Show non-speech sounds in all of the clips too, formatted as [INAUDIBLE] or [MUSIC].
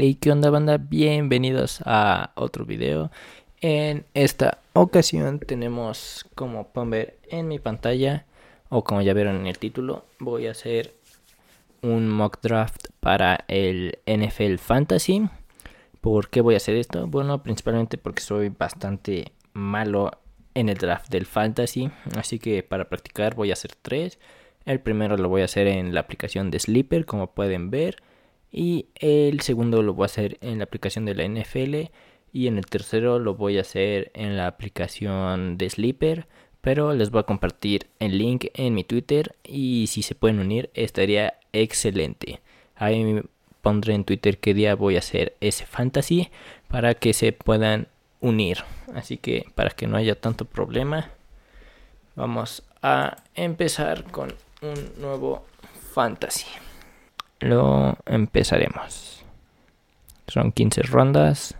Hey, ¿qué onda banda? Bienvenidos a otro video. En esta ocasión tenemos, como pueden ver en mi pantalla, o como ya vieron en el título, voy a hacer un mock draft para el NFL Fantasy. ¿Por qué voy a hacer esto? Bueno, principalmente porque soy bastante malo en el draft del Fantasy, así que para practicar voy a hacer tres. El primero lo voy a hacer en la aplicación de Sleeper, como pueden ver. Y el segundo lo voy a hacer en la aplicación de la NFL. Y en el tercero lo voy a hacer en la aplicación de Sleeper. Pero les voy a compartir el link en mi Twitter. Y si se pueden unir estaría excelente. Ahí pondré en Twitter qué día voy a hacer ese fantasy. Para que se puedan unir. Así que para que no haya tanto problema. Vamos a empezar con un nuevo fantasy. Lo empezaremos. Son 15 rondas.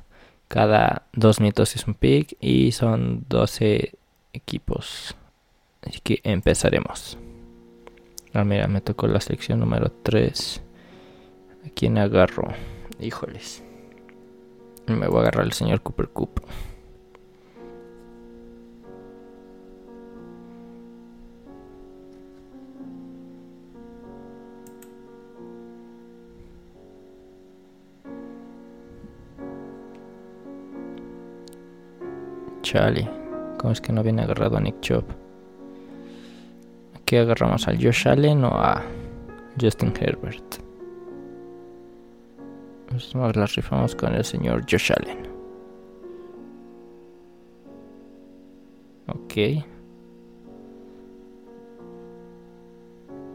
Cada 2 minutos es un pick y son 12 equipos. Así que empezaremos. Ah, mira, me tocó la selección número 3. ¿A quién agarro? Híjoles. Me voy a agarrar al señor Cooper Cooper. Chale, ¿cómo es que no viene agarrado a Nick Chubb? Aquí agarramos al Josh Allen o a Justin Herbert. Nos las rifamos con el señor Josh Allen. Ok.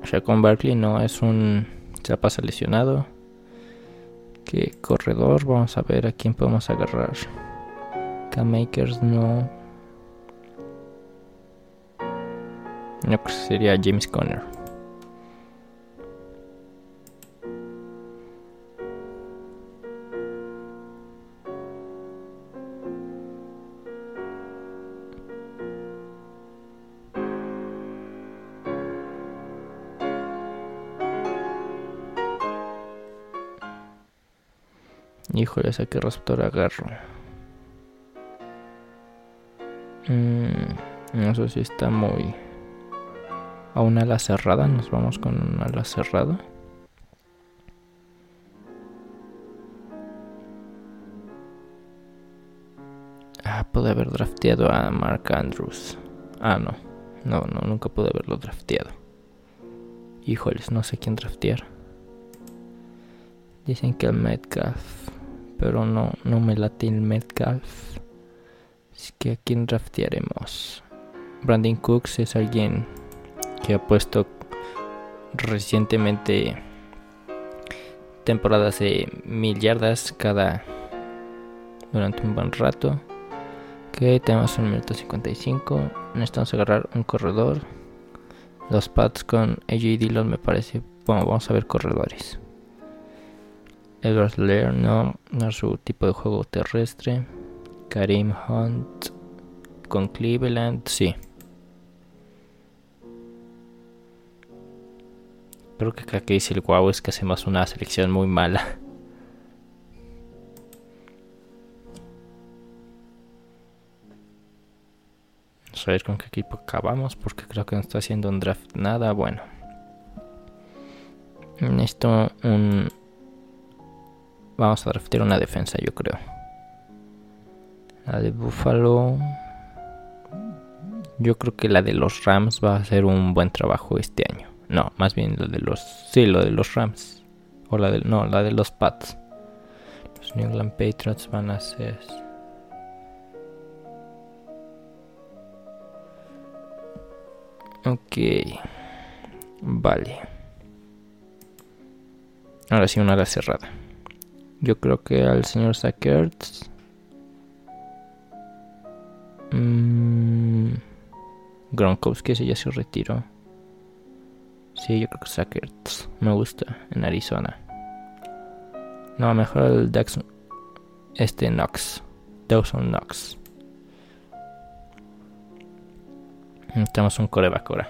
Shaquon Barkley no es un se pasa lesionado. ¿Qué corredor? Vamos a ver a quién podemos agarrar. Makers no. No sería James Conner. Híjole, esa que receptor agarro. Mm, eso sí está muy... A una ala cerrada, nos vamos con una ala cerrada. Ah, pude haber drafteado a Mark Andrews. Ah, no. No, no, nunca pude haberlo drafteado. Híjoles, no sé quién draftear. Dicen que el Metcalf. Pero no, no me late el Metcalf. Así que a quién draftearemos. Brandon Cooks es alguien que ha puesto recientemente temporadas de mil yardas cada durante un buen rato. Que tenemos un minuto 55. Necesitamos agarrar un corredor. Los pads con AJ Dillon me parece. Bueno, vamos a ver corredores. Edward Lair no, no es su tipo de juego terrestre. Karim Hunt con Cleveland, sí. Creo que aquí dice el guau es que hacemos una selección muy mala. Vamos a ver con qué equipo acabamos porque creo que no está haciendo un draft nada bueno. Necesito un... Vamos a draftear una defensa yo creo. La de Buffalo. Yo creo que la de los Rams va a hacer un buen trabajo este año. No, más bien la de los. Sí, lo de los Rams. O la de. No, la de los Pats. Los New England Patriots van a hacer. Ok. Vale. Ahora sí, una ala cerrada. Yo creo que al señor Sackerts Mmm. Gronkowski ese ya se retiró. Sí, yo creo que Sackers me gusta en Arizona. No, mejor el Dax. Este Knox. Dawson Knox. Tenemos un coreback ahora.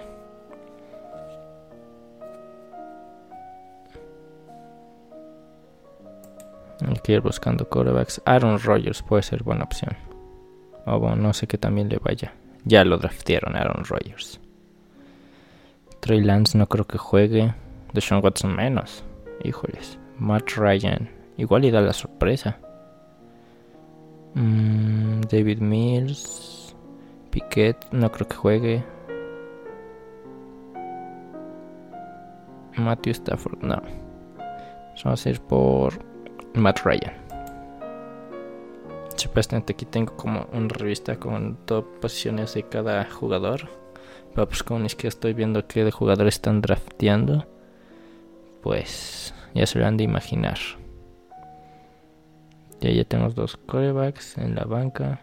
Hay que ir buscando corebacks. Aaron Rodgers puede ser buena opción. O bueno, no sé que también le vaya. Ya lo draftearon Aaron Rodgers. Trey Lance no creo que juegue. Deshaun Watson menos. Híjoles. Matt Ryan. Igual y da la sorpresa. Mm, David Mills. Piquet. No creo que juegue. Matthew Stafford. No. Vamos a ir por Matt Ryan. Supuestamente aquí tengo como una revista con dos posiciones de cada jugador. Pero pues como es que estoy viendo que de jugadores están drafteando. Pues ya se lo han de imaginar. Ya, ya tenemos dos corebacks en la banca.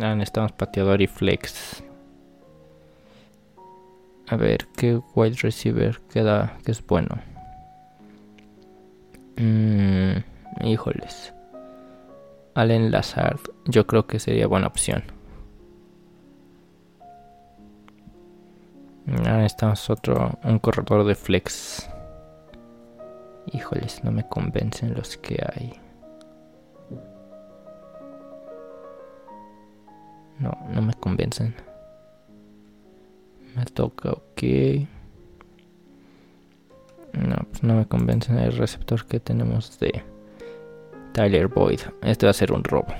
Ah, necesitamos pateador y flex. A ver, ¿qué wide receiver queda que es bueno? Mmm, híjoles. Allen Lazard, yo creo que sería buena opción. Ahora estamos otro, un corredor de flex. Híjoles, no me convencen los que hay. No, no me convencen. Me toca, ok. No, pues no me convencen el receptor que tenemos de Tyler Boyd. Este va a ser un robo.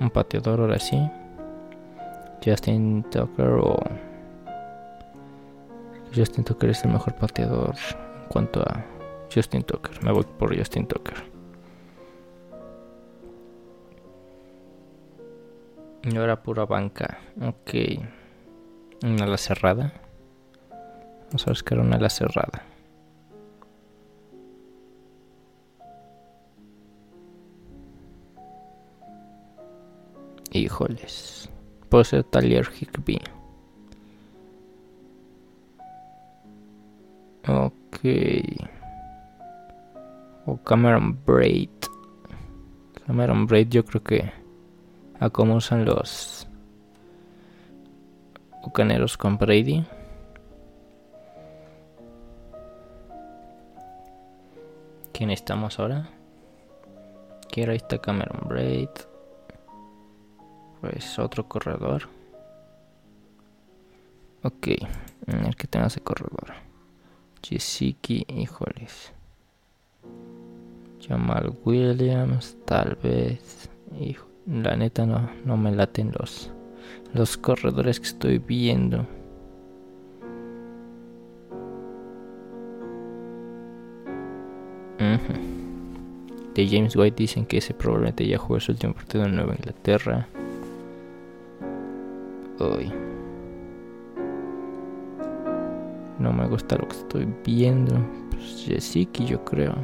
Un pateador ahora sí. Justin Tucker o... Justin Tucker es el mejor pateador en cuanto a Justin Tucker. Me voy por Justin Tucker. Y ahora pura banca. Ok. Una ala cerrada. Vamos a buscar una ala cerrada. Híjoles. Puede ser Talier Higby. Ok. O Cameron Braid. Cameron Braid yo creo que a cómo usan los bucaneros con Brady. ¿Quién estamos ahora? Quiero está Cameron Braid. Pues otro corredor. Ok, el que tenga ese corredor. Chisiki, híjoles. Jamal Williams, tal vez. Hijo, la neta no, no me laten los, los corredores que estoy viendo. [LAUGHS] De James White dicen que ese probablemente ya jugó su último partido en Nueva Inglaterra. Uy. No me gusta lo que estoy viendo. Pues Jessica, yo creo.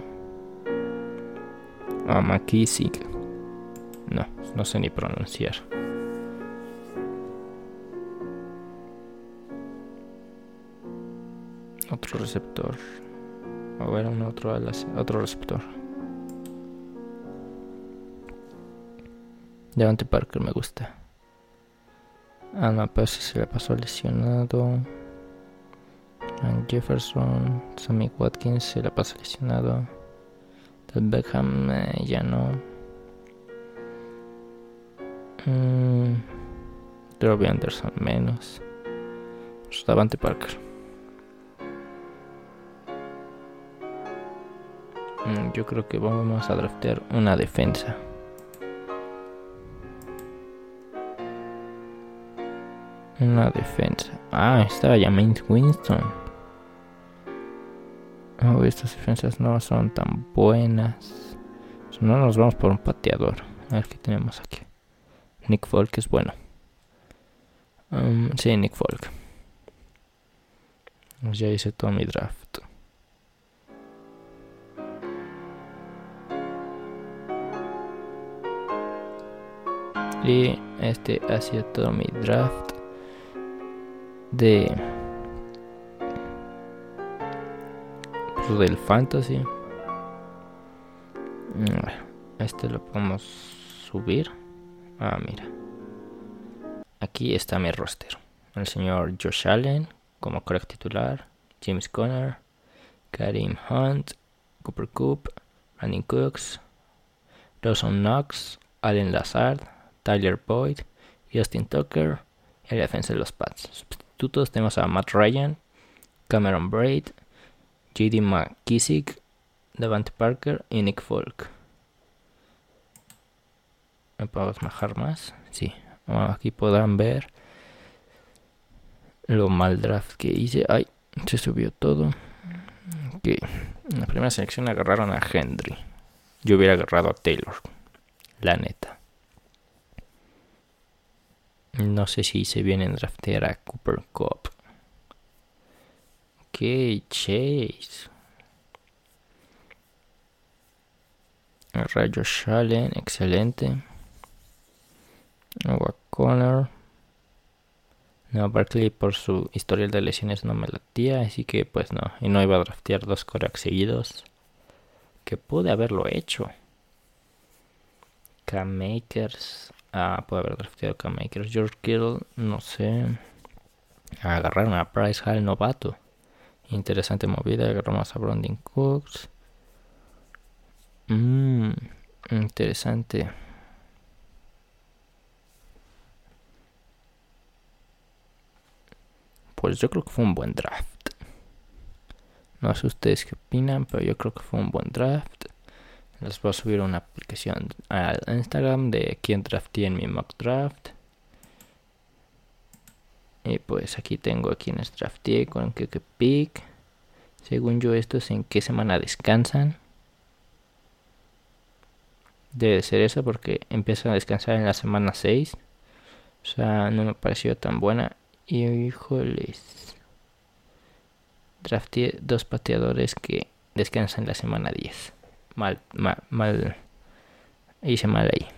Ah, McKissick. No, no sé ni pronunciar. Otro receptor. A ver, un otro, otro receptor. Devante Parker me gusta. Ah, no, pero si se le pasó lesionado. Jefferson, Sammy Watkins se le pasó lesionado. Del Beckham eh, ya no. Mm, Robbie Anderson menos. Davante Parker. Yo creo que vamos a draftear una defensa. Una defensa. Ah, estaba James Winston. Oh, estas defensas no son tan buenas. no nos vamos por un pateador. A ver qué tenemos aquí. Nick Folk es bueno. Um, sí, Nick Folk. Ya hice todo mi draft. Y este ha sido todo mi draft de pues, del fantasy. Este lo podemos subir. Ah, mira. Aquí está mi roster. el señor Josh Allen como correct titular, James Conner, Karim Hunt, Cooper Coop, Brandon Cooks, Dawson Knox, Allen Lazard, Tyler Boyd, Justin Tucker y el defensa de los Pats. Sustitutos tenemos a Matt Ryan, Cameron Braid, JD McKissick, Devante Parker y Nick Folk. ¿Me puedo bajar más? Sí. Aquí podrán ver lo mal draft que hice. Ay, se subió todo. Ok. En la primera selección agarraron a Henry. Yo hubiera agarrado a Taylor. La neta. No sé si se vienen a draftear a Cooper Cup. Ok, Chase. Rayo Allen, excelente. Nueva Connor. No, Barkley por su historial de lesiones no me latía, así que pues no. Y no iba a draftear dos corebacks seguidos. Que pude haberlo hecho. K-Makers. Ah, puede haber drafteado K-Makers. George Kittle, no sé. Agarraron a Price Hall novato. Interesante movida. Agarramos a Brandon Cooks. Mmm, interesante. Pues yo creo que fue un buen draft. No sé ustedes qué opinan, pero yo creo que fue un buen draft. Les voy a subir una aplicación al Instagram de quién drafté en mi mock draft. Y pues aquí tengo a quienes drafté con qué pick. Según yo, esto es en qué semana descansan. Debe ser eso porque empiezan a descansar en la semana 6. O sea, no me pareció tan buena. Y híjoles. Drafté dos pateadores que descansan la semana 10. Mal, mal, mal. Hice mal ahí.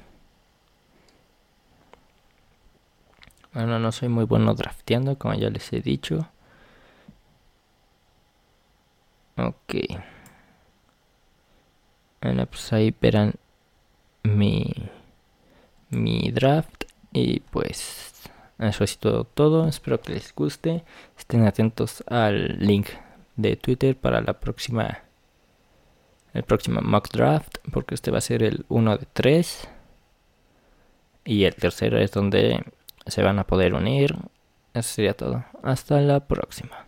Bueno, no soy muy bueno drafteando, como ya les he dicho. Ok. Bueno, pues ahí verán mi, mi draft. Y pues eso es todo, todo. Espero que les guste. Estén atentos al link de Twitter para la próxima el próximo mock draft porque este va a ser el 1 de 3 y el tercero es donde se van a poder unir. Eso sería todo. Hasta la próxima.